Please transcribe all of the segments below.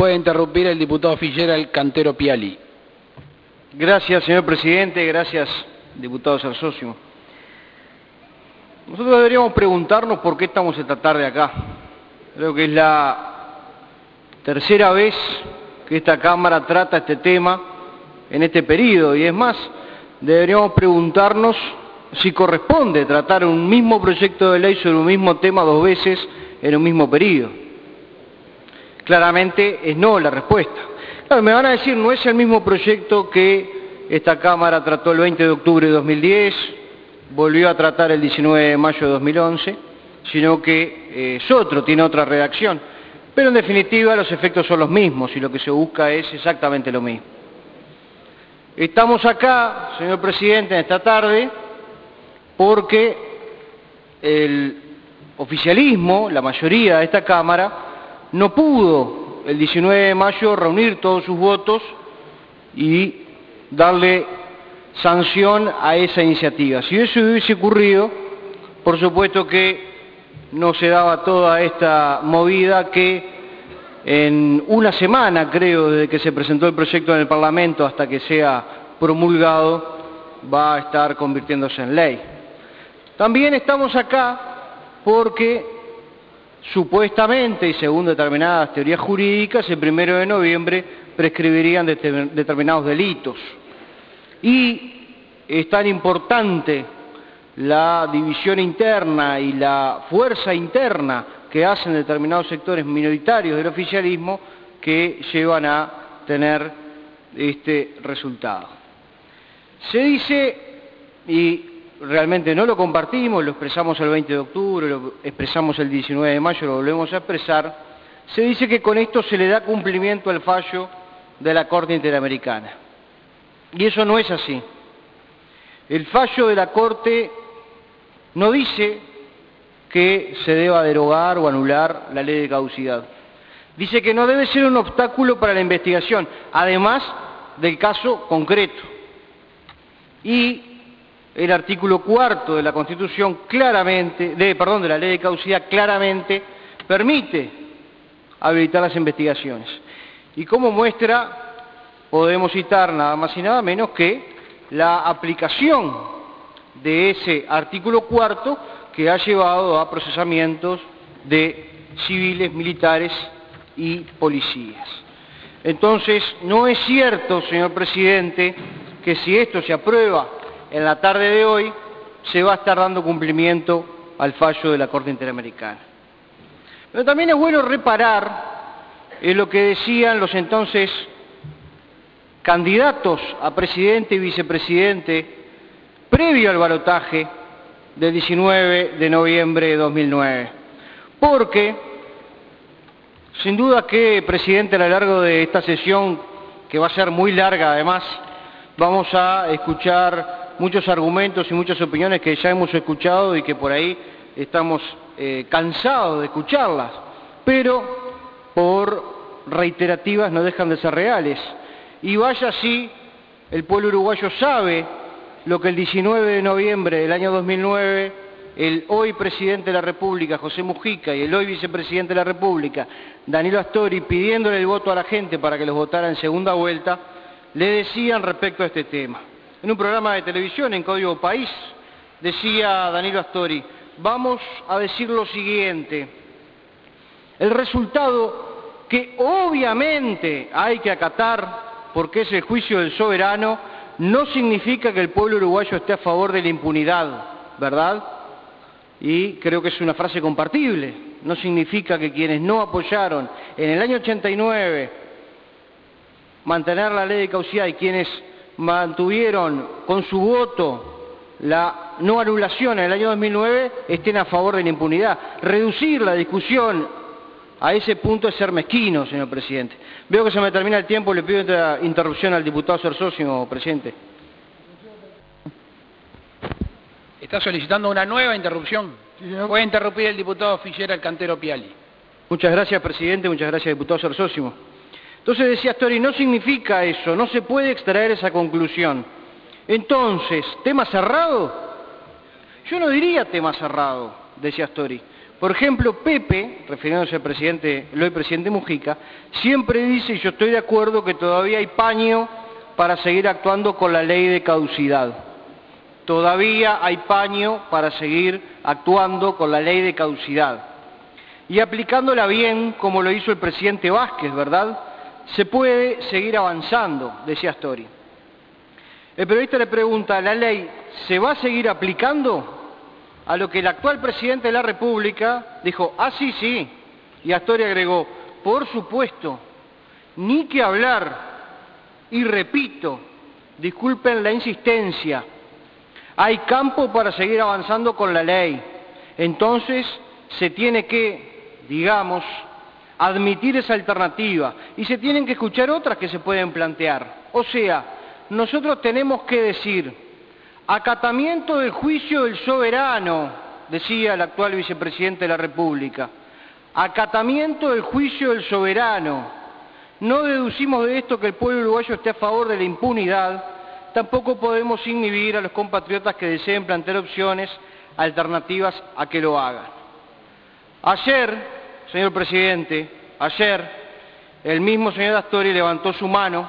Puede interrumpir el diputado Fitzgerald Cantero Piali. Gracias, señor presidente. Gracias, diputado Sarsosio. Nosotros deberíamos preguntarnos por qué estamos esta tarde acá. Creo que es la tercera vez que esta Cámara trata este tema en este periodo. Y es más, deberíamos preguntarnos si corresponde tratar un mismo proyecto de ley sobre un mismo tema dos veces en un mismo periodo. Claramente es no la respuesta. Me van a decir, no es el mismo proyecto que esta Cámara trató el 20 de octubre de 2010, volvió a tratar el 19 de mayo de 2011, sino que eh, es otro, tiene otra redacción. Pero en definitiva los efectos son los mismos y lo que se busca es exactamente lo mismo. Estamos acá, señor presidente, en esta tarde, porque el oficialismo, la mayoría de esta Cámara, no pudo el 19 de mayo reunir todos sus votos y darle sanción a esa iniciativa. Si eso hubiese ocurrido, por supuesto que no se daba toda esta movida que en una semana, creo, desde que se presentó el proyecto en el Parlamento hasta que sea promulgado, va a estar convirtiéndose en ley. También estamos acá porque supuestamente y según determinadas teorías jurídicas, el primero de noviembre prescribirían determinados delitos. Y es tan importante la división interna y la fuerza interna que hacen determinados sectores minoritarios del oficialismo que llevan a tener este resultado. Se dice, y realmente no lo compartimos, lo expresamos el 20 de octubre, lo expresamos el 19 de mayo, lo volvemos a expresar, se dice que con esto se le da cumplimiento al fallo de la Corte Interamericana. Y eso no es así. El fallo de la Corte no dice que se deba derogar o anular la ley de caducidad. Dice que no debe ser un obstáculo para la investigación, además del caso concreto. Y el artículo cuarto de la Constitución claramente, de, perdón, de la ley de caducidad claramente permite habilitar las investigaciones. Y como muestra podemos citar nada más y nada menos que la aplicación de ese artículo cuarto que ha llevado a procesamientos de civiles, militares y policías. Entonces, no es cierto, señor presidente, que si esto se aprueba en la tarde de hoy se va a estar dando cumplimiento al fallo de la Corte Interamericana. Pero también es bueno reparar en lo que decían los entonces candidatos a presidente y vicepresidente previo al balotaje del 19 de noviembre de 2009. Porque, sin duda que, presidente, a lo largo de esta sesión, que va a ser muy larga además, vamos a escuchar muchos argumentos y muchas opiniones que ya hemos escuchado y que por ahí estamos eh, cansados de escucharlas, pero por reiterativas no dejan de ser reales. Y vaya así, el pueblo uruguayo sabe lo que el 19 de noviembre del año 2009 el hoy presidente de la República, José Mujica, y el hoy vicepresidente de la República, Danilo Astori, pidiéndole el voto a la gente para que los votara en segunda vuelta, le decían respecto a este tema. En un programa de televisión en Código País decía Danilo Astori, vamos a decir lo siguiente, el resultado que obviamente hay que acatar porque es el juicio del soberano, no significa que el pueblo uruguayo esté a favor de la impunidad, ¿verdad? Y creo que es una frase compartible. No significa que quienes no apoyaron en el año 89 mantener la ley de causidad y quienes mantuvieron con su voto la no anulación en el año 2009 estén a favor de la impunidad. Reducir la discusión A ese punto es ser mezquino, señor presidente. Veo que se me termina el tiempo, le pido otra interrupción al diputado Cersó, señor presidente. Está solicitando una nueva interrupción. Puede interrumpir el diputado Figuera el cantero Piali. Muchas gracias, presidente. Muchas gracias, diputado Cersósimo. Entonces decía Astori, no significa eso, no se puede extraer esa conclusión. Entonces, ¿tema cerrado? Yo no diría tema cerrado, decía Astori. Por ejemplo, Pepe, refiriéndose al presidente, el presidente Mujica, siempre dice, y yo estoy de acuerdo, que todavía hay paño para seguir actuando con la ley de caducidad. Todavía hay paño para seguir actuando con la ley de caducidad. Y aplicándola bien, como lo hizo el presidente Vázquez, ¿verdad? Se puede seguir avanzando, decía Astori. El periodista le pregunta, ¿la ley se va a seguir aplicando? A lo que el actual presidente de la República dijo, ah, sí, sí. Y Astori agregó, por supuesto, ni que hablar. Y repito, disculpen la insistencia, hay campo para seguir avanzando con la ley. Entonces se tiene que, digamos, admitir esa alternativa y se tienen que escuchar otras que se pueden plantear. O sea, nosotros tenemos que decir, acatamiento del juicio del soberano, decía el actual vicepresidente de la República, acatamiento del juicio del soberano. No deducimos de esto que el pueblo uruguayo esté a favor de la impunidad, tampoco podemos inhibir a los compatriotas que deseen plantear opciones alternativas a que lo hagan. Ayer, señor presidente, ayer el mismo señor Astori levantó su mano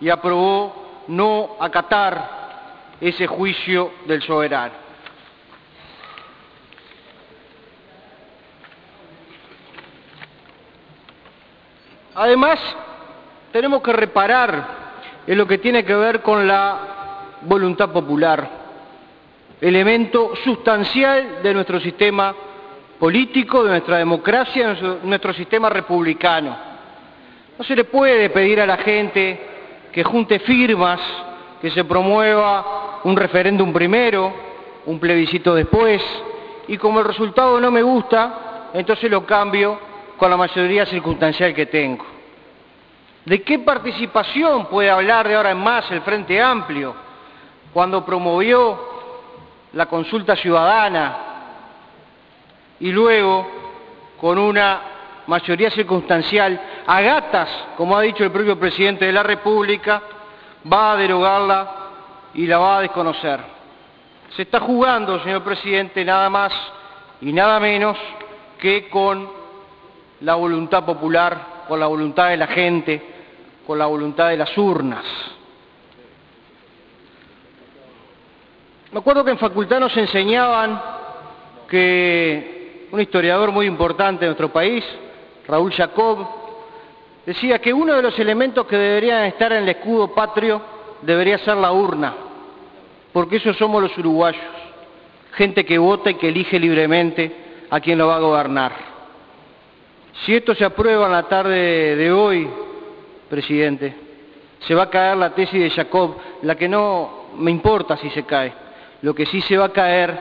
y aprobó no acatar ese juicio del soberano. Además, tenemos que reparar en lo que tiene que ver con la voluntad popular, elemento sustancial de nuestro sistema político, de nuestra democracia, de nuestro sistema republicano. No se le puede pedir a la gente que junte firmas, que se promueva un referéndum primero, un plebiscito después, y como el resultado no me gusta, entonces lo cambio con la mayoría circunstancial que tengo. ¿De qué participación puede hablar de ahora en más el Frente Amplio cuando promovió la consulta ciudadana y luego con una mayoría circunstancial a gatas, como ha dicho el propio presidente de la República, va a derogarla y la va a desconocer? Se está jugando, señor presidente, nada más y nada menos que con la voluntad popular, con la voluntad de la gente, con la voluntad de las urnas. Me acuerdo que en facultad nos enseñaban que un historiador muy importante de nuestro país, Raúl Jacob, decía que uno de los elementos que deberían estar en el escudo patrio debería ser la urna, porque eso somos los uruguayos, gente que vota y que elige libremente a quien lo va a gobernar. Si esto se aprueba en la tarde de hoy, presidente. Se va a caer la tesis de Jacob, la que no me importa si se cae. Lo que sí se va a caer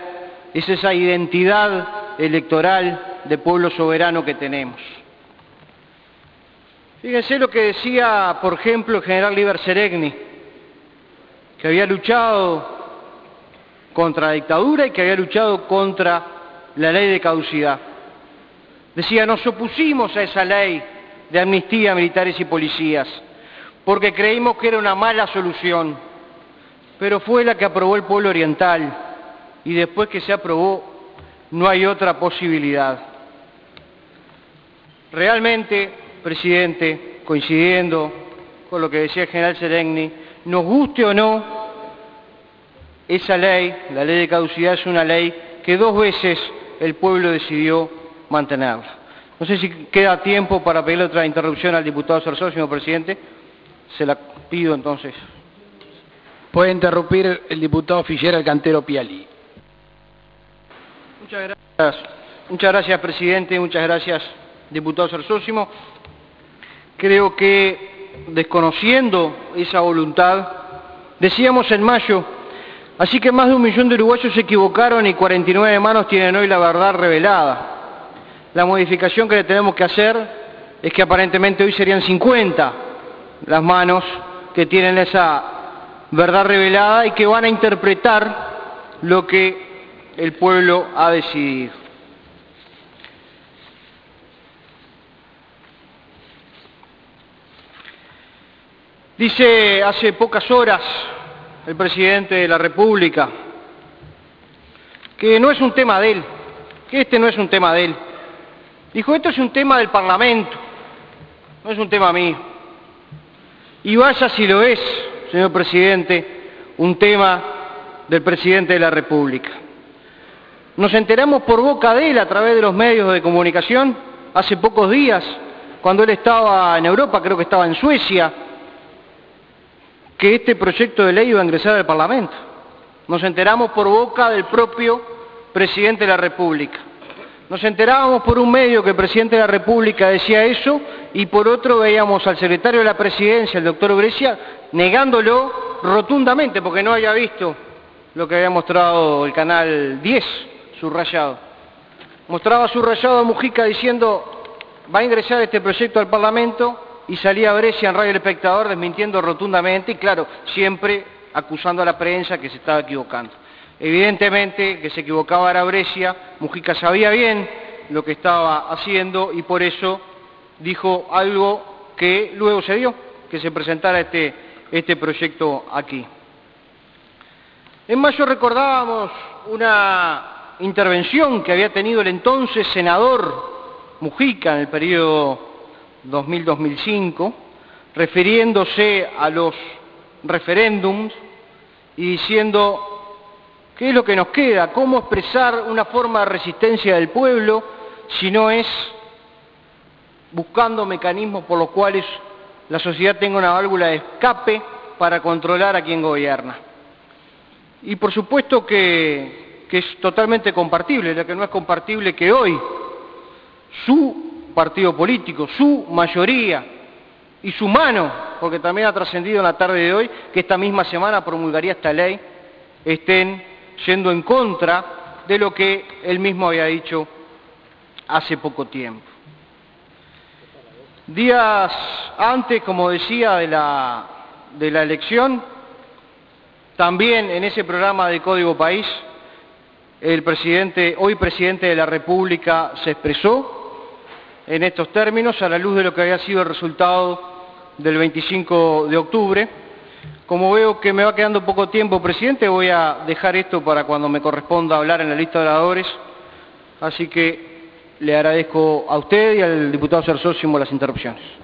es esa identidad electoral de pueblo soberano que tenemos. Fíjense lo que decía, por ejemplo, el general Liber Seregni, que había luchado contra la dictadura y que había luchado contra la ley de caducidad. Decía, nos opusimos a esa ley de amnistía a militares y policías, porque creímos que era una mala solución, pero fue la que aprobó el pueblo oriental y después que se aprobó no hay otra posibilidad. Realmente, presidente, coincidiendo con lo que decía el general Seregni, nos guste o no, esa ley, la ley de caducidad, es una ley que dos veces el pueblo decidió mantenerla. No sé si queda tiempo para pedirle otra interrupción al diputado Sarsó, señor presidente. Se la pido entonces. Puede interrumpir el diputado Figuera el cantero Piali. Muchas gracias. Muchas gracias, presidente. Muchas gracias, diputado Sarsósimo. Creo que desconociendo esa voluntad, decíamos en mayo, así que más de un millón de uruguayos se equivocaron y 49 manos tienen hoy la verdad revelada. La modificación que le tenemos que hacer es que aparentemente hoy serían 50 las manos que tienen esa verdad revelada y que van a interpretar lo que el pueblo ha decidido. Dice hace pocas horas el presidente de la República que no es un tema de él, que este no es un tema de él. Dijo, esto es un tema del Parlamento, no es un tema mío. Y vaya si lo es, señor presidente, un tema del presidente de la República. Nos enteramos por boca de él a través de los medios de comunicación hace pocos días, cuando él estaba en Europa, creo que estaba en Suecia, que este proyecto de ley iba a ingresar al Parlamento. Nos enteramos por boca del propio presidente de la República. Nos enterábamos por un medio que el presidente de la República decía eso y por otro veíamos al secretario de la Presidencia, el doctor Brescia, negándolo rotundamente porque no había visto lo que había mostrado el canal 10, subrayado. Mostraba subrayado a Mujica diciendo va a ingresar este proyecto al Parlamento y salía Brescia en Radio El Espectador desmintiendo rotundamente y claro, siempre acusando a la prensa que se estaba equivocando. Evidentemente que se equivocaba era Brescia, Mujica sabía bien lo que estaba haciendo y por eso dijo algo que luego se dio, que se presentara este, este proyecto aquí. En mayo recordábamos una intervención que había tenido el entonces senador Mujica en el periodo 2000-2005, refiriéndose a los referéndums y diciendo qué es lo que nos queda, cómo expresar una forma de resistencia del pueblo si no es buscando mecanismos por los cuales la sociedad tenga una válvula de escape para controlar a quien gobierna. Y por supuesto que, que es totalmente compartible, lo que no es compartible que hoy su partido político, su mayoría y su mano, porque también ha trascendido en la tarde de hoy que esta misma semana promulgaría esta ley, estén yendo en contra de lo que él mismo había dicho hace poco tiempo. Días antes, como decía, de la, de la elección, también en ese programa de Código País, el presidente, hoy presidente de la República, se expresó en estos términos a la luz de lo que había sido el resultado del 25 de octubre. Como veo que me va quedando poco tiempo, presidente, voy a dejar esto para cuando me corresponda hablar en la lista de oradores. Así que le agradezco a usted y al diputado Sersósimo las interrupciones.